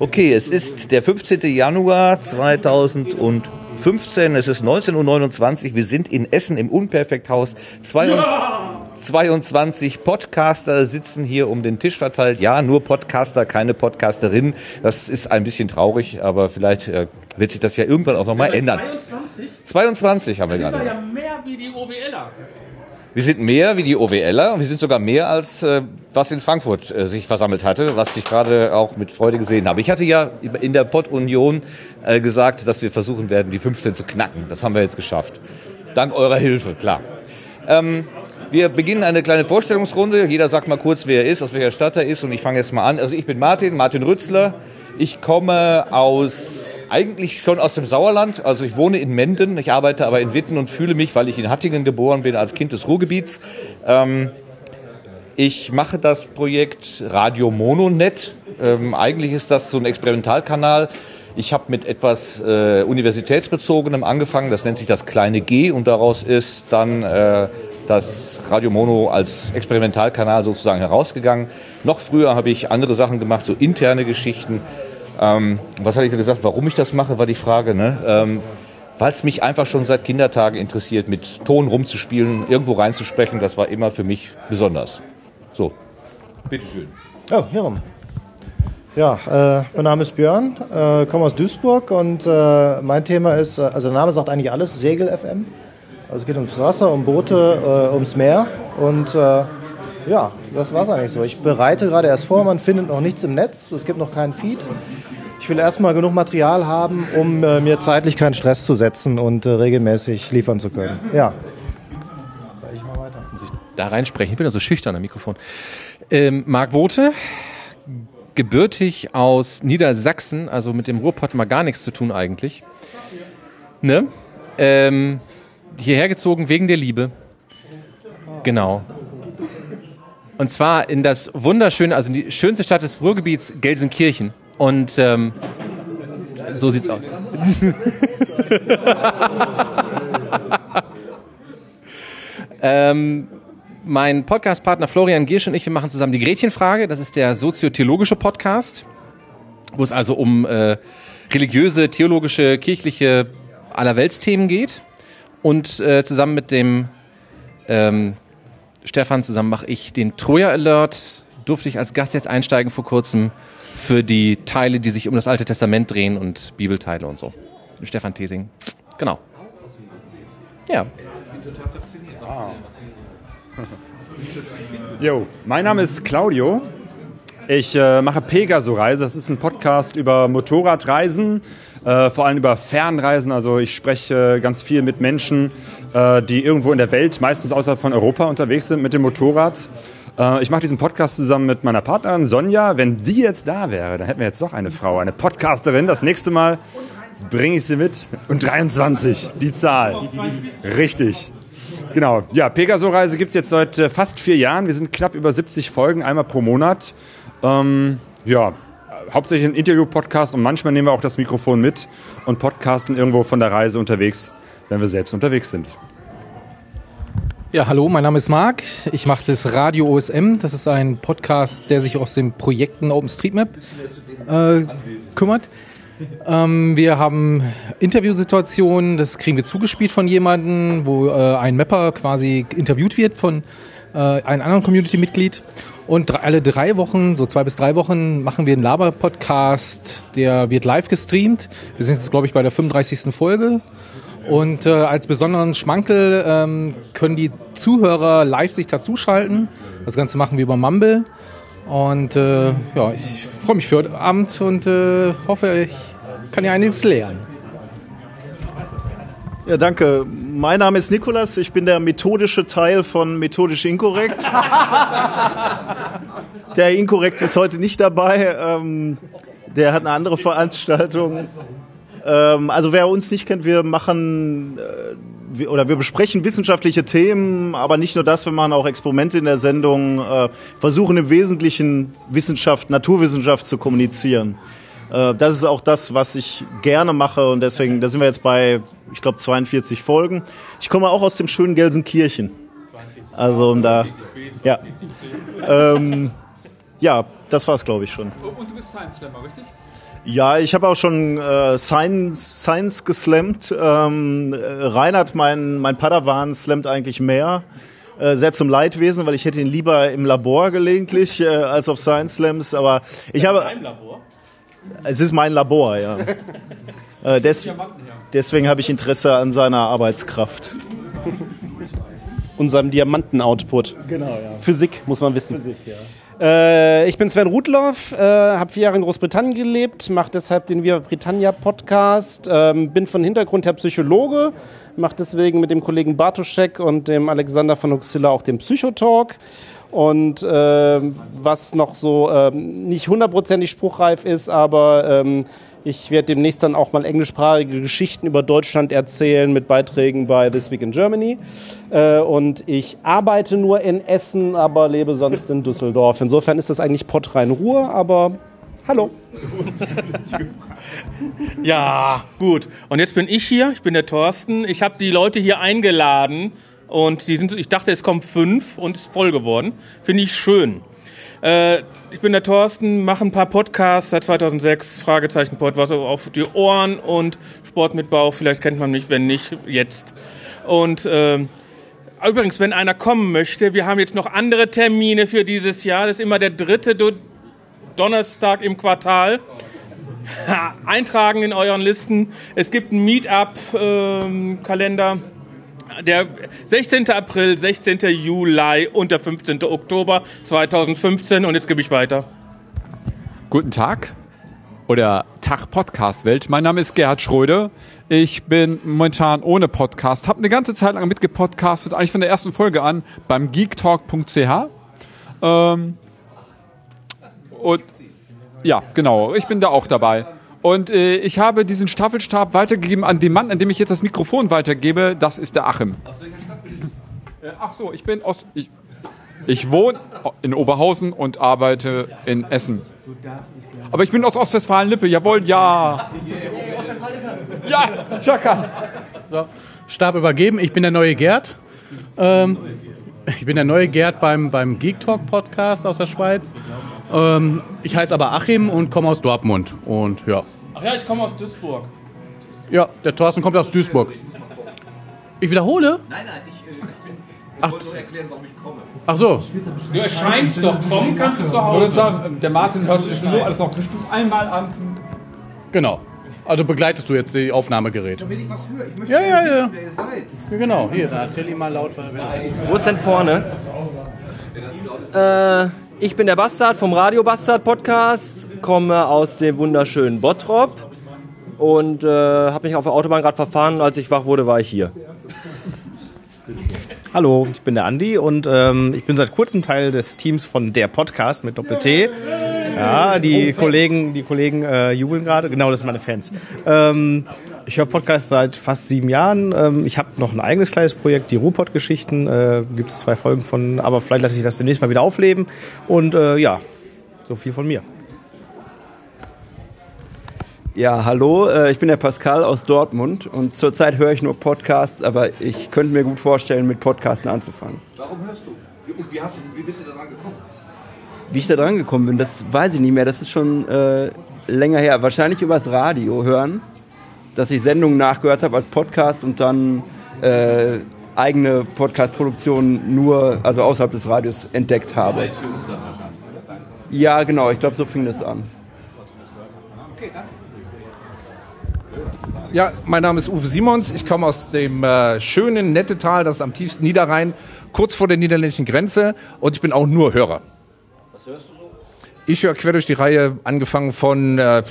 Okay, es ist der 15. Januar 2015. Es ist 19.29 Uhr. Wir sind in Essen im Unperfekthaus. 22 Podcaster sitzen hier um den Tisch verteilt. Ja, nur Podcaster, keine Podcasterin. Das ist ein bisschen traurig, aber vielleicht äh, wird sich das ja irgendwann auch nochmal ändern. 22? 22 haben wir gerade. Das ja mehr wie die OWLer. Wir sind mehr wie die OWLer wir sind sogar mehr als äh, was in Frankfurt äh, sich versammelt hatte, was ich gerade auch mit Freude gesehen habe. Ich hatte ja in der Pod-Union äh, gesagt, dass wir versuchen werden, die 15 zu knacken. Das haben wir jetzt geschafft. Dank eurer Hilfe, klar. Ähm, wir beginnen eine kleine Vorstellungsrunde. Jeder sagt mal kurz, wer er ist, aus welcher Stadt er ist. Und ich fange jetzt mal an. Also ich bin Martin, Martin Rützler. Ich komme aus eigentlich schon aus dem Sauerland. Also ich wohne in Menden, ich arbeite aber in Witten und fühle mich, weil ich in Hattingen geboren bin, als Kind des Ruhrgebiets. Ähm, ich mache das Projekt Radio Mononet. Ähm, eigentlich ist das so ein Experimentalkanal. Ich habe mit etwas äh, Universitätsbezogenem angefangen, das nennt sich das kleine G und daraus ist dann äh, das Radio Mono als Experimentalkanal sozusagen herausgegangen. Noch früher habe ich andere Sachen gemacht, so interne Geschichten. Ähm, was hatte ich da gesagt? Warum ich das mache, war die Frage. Ne? Ähm, Weil es mich einfach schon seit Kindertagen interessiert, mit Ton rumzuspielen, irgendwo reinzusprechen. Das war immer für mich besonders. So, bitteschön. Oh, hierum. Ja, äh, mein Name ist Björn, äh, komme aus Duisburg und äh, mein Thema ist, äh, also der Name sagt eigentlich alles, Segel FM. Also es geht ums Wasser, um Boote, äh, ums Meer und äh, ja, das war es eigentlich so. Ich bereite gerade erst vor, man findet noch nichts im Netz, es gibt noch keinen Feed. Ich will erstmal genug Material haben, um äh, mir zeitlich keinen Stress zu setzen und äh, regelmäßig liefern zu können. Ja. Ich mal weiter. Muss ich da reinsprechen? Ich bin ja so schüchtern am Mikrofon. Ähm, Marc Bote, gebürtig aus Niedersachsen, also mit dem Ruhrpott mal gar nichts zu tun eigentlich. Ne? Ähm, hierher gezogen wegen der Liebe. Genau. Und zwar in das wunderschöne, also in die schönste Stadt des Ruhrgebiets, Gelsenkirchen. Und ähm, so sieht's aus. ähm, mein Podcastpartner Florian Giersch und ich, wir machen zusammen die Gretchenfrage. Das ist der soziotheologische Podcast, wo es also um äh, religiöse, theologische, kirchliche Allerweltsthemen geht. Und äh, zusammen mit dem ähm, Stefan, zusammen mache ich den Troja Alert. Durfte ich als Gast jetzt einsteigen vor kurzem für die Teile, die sich um das Alte Testament drehen und Bibelteile und so. Stefan Tesing. Genau. Ja. Jo, mein Name ist Claudio. Ich äh, mache Pegaso-Reise. Das ist ein Podcast über Motorradreisen, äh, vor allem über Fernreisen. Also ich spreche ganz viel mit Menschen, äh, die irgendwo in der Welt, meistens außerhalb von Europa, unterwegs sind mit dem Motorrad. Äh, ich mache diesen Podcast zusammen mit meiner Partnerin Sonja. Wenn sie jetzt da wäre, dann hätten wir jetzt doch eine Frau, eine Podcasterin. Das nächste Mal bringe ich sie mit. Und 23, die Zahl. Richtig. Genau. Ja, Pegaso-Reise gibt es jetzt seit äh, fast vier Jahren. Wir sind knapp über 70 Folgen, einmal pro Monat. Ähm, ja, hauptsächlich ein Interview-Podcast und manchmal nehmen wir auch das Mikrofon mit und podcasten irgendwo von der Reise unterwegs, wenn wir selbst unterwegs sind. Ja, hallo, mein Name ist Marc. Ich mache das Radio OSM. Das ist ein Podcast, der sich aus den Projekten OpenStreetMap äh, kümmert. Ähm, wir haben Interviewsituationen, das kriegen wir zugespielt von jemandem, wo äh, ein Mapper quasi interviewt wird von äh, einem anderen Community-Mitglied. Und alle drei Wochen, so zwei bis drei Wochen, machen wir einen Laber-Podcast, der wird live gestreamt. Wir sind jetzt, glaube ich, bei der 35. Folge. Und äh, als besonderen Schmankel ähm, können die Zuhörer live sich dazuschalten. Das Ganze machen wir über Mumble. Und äh, ja, ich freue mich für heute Abend und äh, hoffe, ich kann ja einiges lernen. Ja, danke. Mein Name ist Nikolas. Ich bin der methodische Teil von Methodisch Inkorrekt. der Inkorrekt ist heute nicht dabei. Ähm, der hat eine andere Veranstaltung. Ähm, also wer uns nicht kennt, wir machen äh, wir, oder wir besprechen wissenschaftliche Themen, aber nicht nur das, wir machen auch Experimente in der Sendung, äh, versuchen im Wesentlichen Wissenschaft, Naturwissenschaft zu kommunizieren. Äh, das ist auch das, was ich gerne mache und deswegen, da sind wir jetzt bei, ich glaube, 42 Folgen. Ich komme auch aus dem schönen Gelsenkirchen. Also um da, ja. Ähm, ja, das war's, glaube ich schon. Und du bist Science Slammer, richtig? Ja, ich habe auch schon äh, Science, Science geslammt. Ähm, äh, Reinhard, mein, mein Padawan, slammt eigentlich mehr. Äh, sehr zum Leidwesen, weil ich hätte ihn lieber im Labor gelegentlich äh, als auf Science Slams. Aber ich habe. Im Labor? Es ist mein Labor, ja. äh, des, deswegen habe ich Interesse an seiner Arbeitskraft. unserem Diamanten-Output. Genau, ja. Physik, muss man wissen. Physik, ja. Äh, ich bin Sven Rudloff, äh, habe vier Jahre in Großbritannien gelebt, mache deshalb den Viva Britannia Podcast, ähm, bin von Hintergrund her Psychologe, mache deswegen mit dem Kollegen Bartoschek und dem Alexander von Oxilla auch den Psychotalk. Und äh, was noch so ähm, nicht hundertprozentig spruchreif ist, aber ähm, ich werde demnächst dann auch mal englischsprachige Geschichten über Deutschland erzählen mit Beiträgen bei This Week in Germany. Äh, und ich arbeite nur in Essen, aber lebe sonst in Düsseldorf. Insofern ist das eigentlich Pottrein Ruhr, aber hallo. Ja, gut. Und jetzt bin ich hier, ich bin der Thorsten. Ich habe die Leute hier eingeladen und die sind, ich dachte, es kommen fünf und es ist voll geworden. Finde ich schön. Äh, ich bin der Thorsten, mache ein paar Podcasts seit 2006, Fragezeichen Pod, was auf die Ohren und Sport mit Bauch. Vielleicht kennt man mich, wenn nicht, jetzt. Und äh, übrigens, wenn einer kommen möchte, wir haben jetzt noch andere Termine für dieses Jahr. Das ist immer der dritte Do Donnerstag im Quartal. Eintragen in euren Listen. Es gibt einen Meetup-Kalender. Der 16. April, 16. Juli und der 15. Oktober 2015. Und jetzt gebe ich weiter. Guten Tag oder Tag Podcast Welt. Mein Name ist Gerhard Schröder. Ich bin momentan ohne Podcast, habe eine ganze Zeit lang mitgepodcastet, eigentlich von der ersten Folge an beim geektalk.ch. Ähm, und ja, genau, ich bin da auch dabei. Und äh, ich habe diesen Staffelstab weitergegeben an den Mann, an dem ich jetzt das Mikrofon weitergebe. Das ist der Achim. Aus welcher Stadt bist du? Ach so, ich bin aus. Ich, ich wohne in Oberhausen und arbeite in Essen. Aber ich bin aus Ostwestfalen-Lippe, jawohl, ja. Ja, Chaka. So, Stab übergeben. Ich bin der neue Gerd. Ähm, ich bin der neue Gerd beim, beim Geek Talk Podcast aus der Schweiz. Ähm, ich heiße aber Achim und komme aus Dortmund. Und ja. Ach ja, ich komme aus Duisburg. Ja, der Thorsten kommt aus Duisburg. Ich wiederhole? Nein, nein, ich, äh, ich, bin, ich Ach. wollte nur erklären, warum ich komme. Ach so. Du erscheinst doch. Kommen kannst du zu Ich würde Hause. sagen, der Martin hört sich sowieso alles noch bestimmt einmal an. Genau. Also begleitest du jetzt die Aufnahmegerät. Wenn ich was höre, ich möchte Ja, ja, ja. wissen, wer ihr seid. Ja, genau. Hier, erzähl ihm mal laut. Wo ist denn vorne? Äh, ich bin der Bastard vom Radio Bastard Podcast, komme aus dem wunderschönen Bottrop und äh, habe mich auf der Autobahn gerade verfahren. Als ich wach wurde, war ich hier. Hallo, ich bin der Andi und ähm, ich bin seit kurzem Teil des Teams von der Podcast mit Doppel-T. Ja, die Kollegen, die Kollegen äh, jubeln gerade. Genau, das sind meine Fans. Ähm, ich höre Podcast seit fast sieben Jahren. Ähm, ich habe noch ein eigenes kleines Projekt, die Ruhrpott-Geschichten. Äh, Gibt es zwei Folgen von, aber vielleicht lasse ich das demnächst mal wieder aufleben. Und äh, ja, so viel von mir. Ja, hallo, äh, ich bin der Pascal aus Dortmund und zurzeit höre ich nur Podcasts, aber ich könnte mir gut vorstellen, mit Podcasten anzufangen. Warum hörst du? Wie, und wie, hast du, wie bist du da dran gekommen? Wie ich da dran gekommen bin, das weiß ich nicht mehr. Das ist schon äh, länger her. Wahrscheinlich übers Radio hören, dass ich Sendungen nachgehört habe als Podcast und dann äh, eigene Podcast-Produktionen nur, also außerhalb des Radios entdeckt habe. Ja, genau, ich glaube, so fing das an. Okay, danke. Ja, mein Name ist Uwe Simons. Ich komme aus dem äh, schönen Nettetal, das ist am tiefsten Niederrhein, kurz vor der niederländischen Grenze. Und ich bin auch nur Hörer. Hörst du so? Ich höre quer durch die Reihe, angefangen von, äh,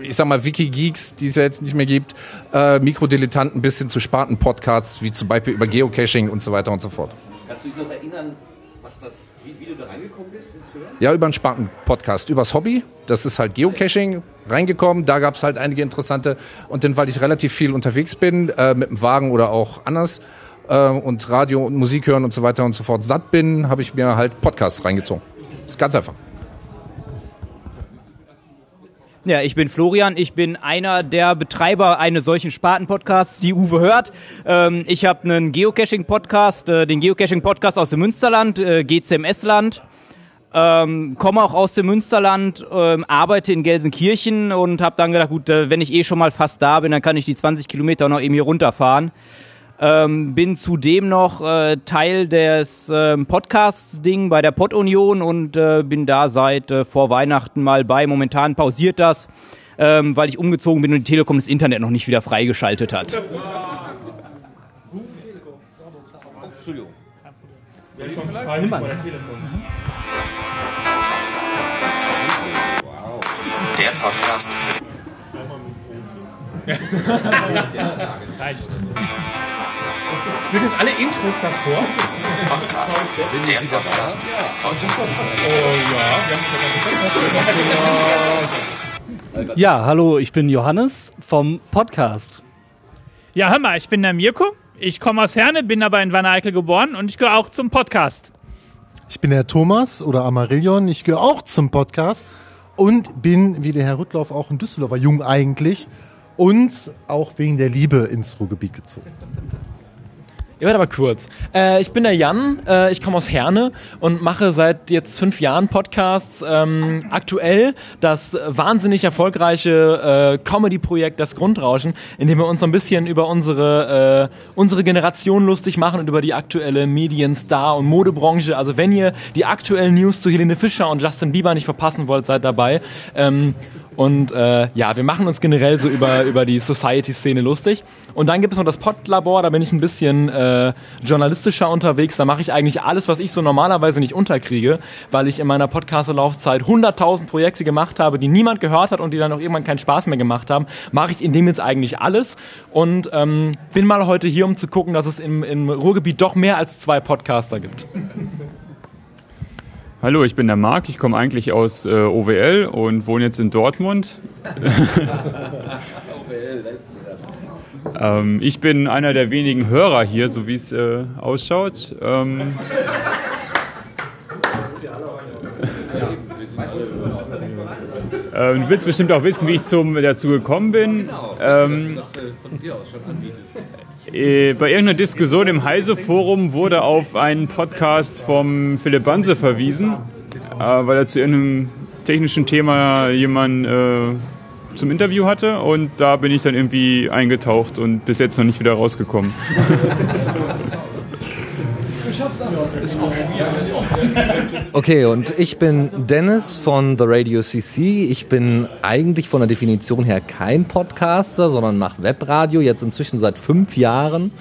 ich sag mal, Wikigeeks, die es ja jetzt nicht mehr gibt, äh, Mikrodilettanten bis hin zu Sparten-Podcasts, wie zum Beispiel über Geocaching und so weiter und so fort. Kannst du dich noch erinnern, was das, wie, wie du da reingekommen bist ins Hören? Ja, über einen Sparten-Podcast, übers Hobby. Das ist halt Geocaching reingekommen. Da gab es halt einige interessante. Und dann, weil ich relativ viel unterwegs bin, äh, mit dem Wagen oder auch anders, äh, und Radio und Musik hören und so weiter und so fort satt bin, habe ich mir halt Podcasts reingezogen. Ganz einfach. Ja, ich bin Florian. Ich bin einer der Betreiber eines solchen Sparten-Podcasts, die Uwe hört. Ähm, ich habe einen Geocaching-Podcast, äh, den Geocaching-Podcast aus dem Münsterland, äh, GCMS-Land. Ähm, komme auch aus dem Münsterland, ähm, arbeite in Gelsenkirchen und habe dann gedacht, gut, äh, wenn ich eh schon mal fast da bin, dann kann ich die 20 Kilometer noch eben hier runterfahren. Ähm, bin zudem noch äh, Teil des ähm, Podcasts-Ding bei der Pod-Union und äh, bin da seit äh, vor Weihnachten mal bei. Momentan pausiert das, ähm, weil ich umgezogen bin und die Telekom das Internet noch nicht wieder freigeschaltet hat. Entschuldigung. Der Podcast für Reicht. Sind jetzt alle Intros davor? Podcast. Der Podcast für Oh ja, wir haben Ja, hallo, ich bin Johannes vom Podcast. Ja, hör mal, ich bin der Mirko. Ich komme aus Herne, bin aber in Wanne-Eickel geboren und ich gehöre auch zum Podcast. Ich bin der Thomas oder Amarillion. Ich gehöre auch zum Podcast und bin wie der Herr Rüttlauf auch ein Düsseldorfer Jung eigentlich und auch wegen der Liebe ins Ruhrgebiet gezogen. Ihr werdet aber kurz. Äh, ich bin der Jan, äh, ich komme aus Herne und mache seit jetzt fünf Jahren Podcasts. Ähm, aktuell das wahnsinnig erfolgreiche äh, Comedy-Projekt Das Grundrauschen, in dem wir uns so ein bisschen über unsere, äh, unsere Generation lustig machen und über die aktuelle Medien-Star- und Modebranche. Also wenn ihr die aktuellen News zu Helene Fischer und Justin Bieber nicht verpassen wollt, seid dabei. Ähm, und äh, ja, wir machen uns generell so über, über die Society-Szene lustig. Und dann gibt es noch das Podlabor, da bin ich ein bisschen äh, journalistischer unterwegs. Da mache ich eigentlich alles, was ich so normalerweise nicht unterkriege, weil ich in meiner Podcast-Laufzeit 100.000 Projekte gemacht habe, die niemand gehört hat und die dann auch irgendwann keinen Spaß mehr gemacht haben. Mache ich in dem jetzt eigentlich alles und ähm, bin mal heute hier, um zu gucken, dass es im, im Ruhrgebiet doch mehr als zwei Podcaster gibt. Hallo, ich bin der Marc. Ich komme eigentlich aus äh, OWL und wohne jetzt in Dortmund. ähm, ich bin einer der wenigen Hörer hier, so wie es äh, ausschaut. Ähm, ähm, du willst bestimmt auch wissen, wie ich zum, dazu gekommen bin. Ähm, äh, bei irgendeiner Diskussion im Heise-Forum wurde auf einen Podcast vom Philipp Banse verwiesen, äh, weil er zu irgendeinem technischen Thema jemanden äh, zum Interview hatte und da bin ich dann irgendwie eingetaucht und bis jetzt noch nicht wieder rausgekommen. Okay, und ich bin Dennis von The Radio CC. Ich bin eigentlich von der Definition her kein Podcaster, sondern mache Webradio, jetzt inzwischen seit fünf Jahren.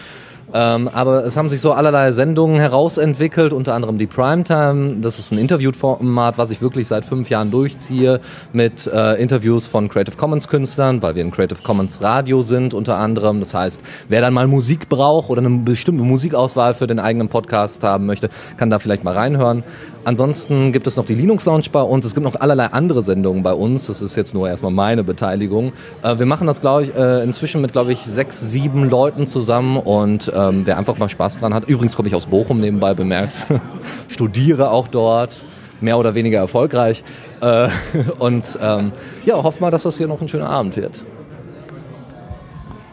Ähm, aber es haben sich so allerlei Sendungen herausentwickelt, unter anderem die Primetime. Das ist ein Interviewformat, was ich wirklich seit fünf Jahren durchziehe, mit äh, Interviews von Creative Commons Künstlern, weil wir ein Creative Commons Radio sind unter anderem. Das heißt, wer dann mal Musik braucht oder eine bestimmte Musikauswahl für den eigenen Podcast haben möchte, kann da vielleicht mal reinhören. Ansonsten gibt es noch die Linux Lounge bei uns. Es gibt noch allerlei andere Sendungen bei uns. Das ist jetzt nur erstmal meine Beteiligung. Äh, wir machen das, glaube ich, äh, inzwischen mit, glaube ich, sechs, sieben Leuten zusammen und ähm, wer einfach mal Spaß dran hat. Übrigens komme ich aus Bochum nebenbei bemerkt. Studiere auch dort. Mehr oder weniger erfolgreich. Äh, und ähm, ja, hoffen mal, dass das hier noch ein schöner Abend wird.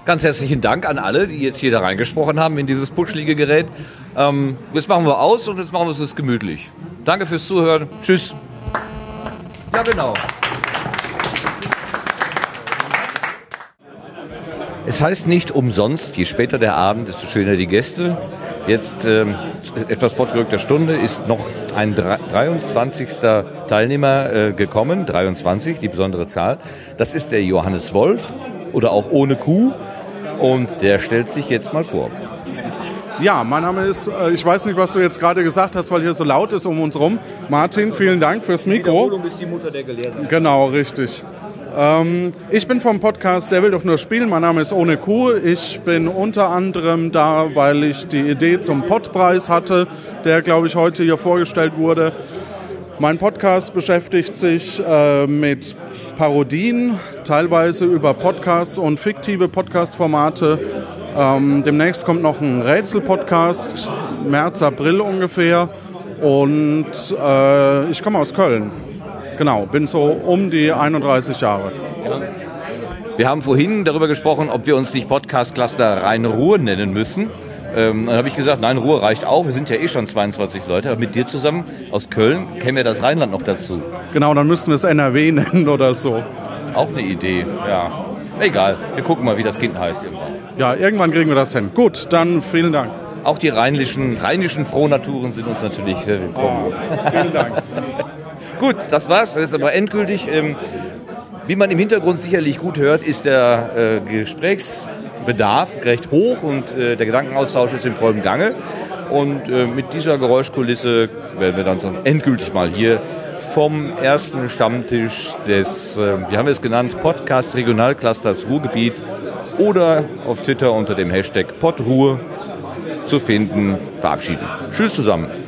Ganz herzlichen Dank an alle, die jetzt hier da reingesprochen haben in dieses putschlige Gerät. Ähm, jetzt machen wir aus und jetzt machen wir es gemütlich. Danke fürs Zuhören. Tschüss. Ja, genau. Es heißt nicht umsonst, je später der Abend, desto schöner die Gäste. Jetzt ähm, etwas fortgerückter Stunde ist noch ein 23. Teilnehmer äh, gekommen, 23, die besondere Zahl. Das ist der Johannes Wolf oder auch ohne Kuh und der stellt sich jetzt mal vor. Ja, mein Name ist, äh, ich weiß nicht, was du jetzt gerade gesagt hast, weil hier so laut ist um uns rum. Martin, vielen Dank fürs Mikro. ist die Mutter der Gelehrten. Genau, richtig. Ähm, ich bin vom Podcast Der will doch nur spielen. Mein Name ist Ohne Kuh. Ich bin unter anderem da, weil ich die Idee zum Podpreis hatte, der, glaube ich, heute hier vorgestellt wurde. Mein Podcast beschäftigt sich äh, mit Parodien, teilweise über Podcasts und fiktive Podcast-Formate. Ähm, demnächst kommt noch ein Rätsel-Podcast, März, April ungefähr. Und äh, ich komme aus Köln. Genau, bin so um die 31 Jahre. Wir haben vorhin darüber gesprochen, ob wir uns nicht Podcast Cluster Rhein-Ruhr nennen müssen. Ähm, dann habe ich gesagt, nein, Ruhr reicht auch. Wir sind ja eh schon 22 Leute. Aber mit dir zusammen aus Köln käme ja das Rheinland noch dazu. Genau, dann müssten wir es NRW nennen oder so. Auch eine Idee, ja. Egal, wir gucken mal, wie das Kind heißt irgendwann. Ja, irgendwann kriegen wir das hin. Gut, dann vielen Dank. Auch die rheinischen, rheinischen Frohnaturen sind uns natürlich sehr willkommen. vielen Dank. Gut, das war's. Das ist aber endgültig. Ähm, wie man im Hintergrund sicherlich gut hört, ist der äh, Gesprächsbedarf recht hoch und äh, der Gedankenaustausch ist im vollen Gange. Und äh, mit dieser Geräuschkulisse werden wir dann endgültig mal hier vom ersten Stammtisch des, äh, wie haben wir es genannt, Podcast Regionalclusters Ruhrgebiet oder auf Twitter unter dem Hashtag PodRuhr zu finden, verabschieden. Tschüss zusammen.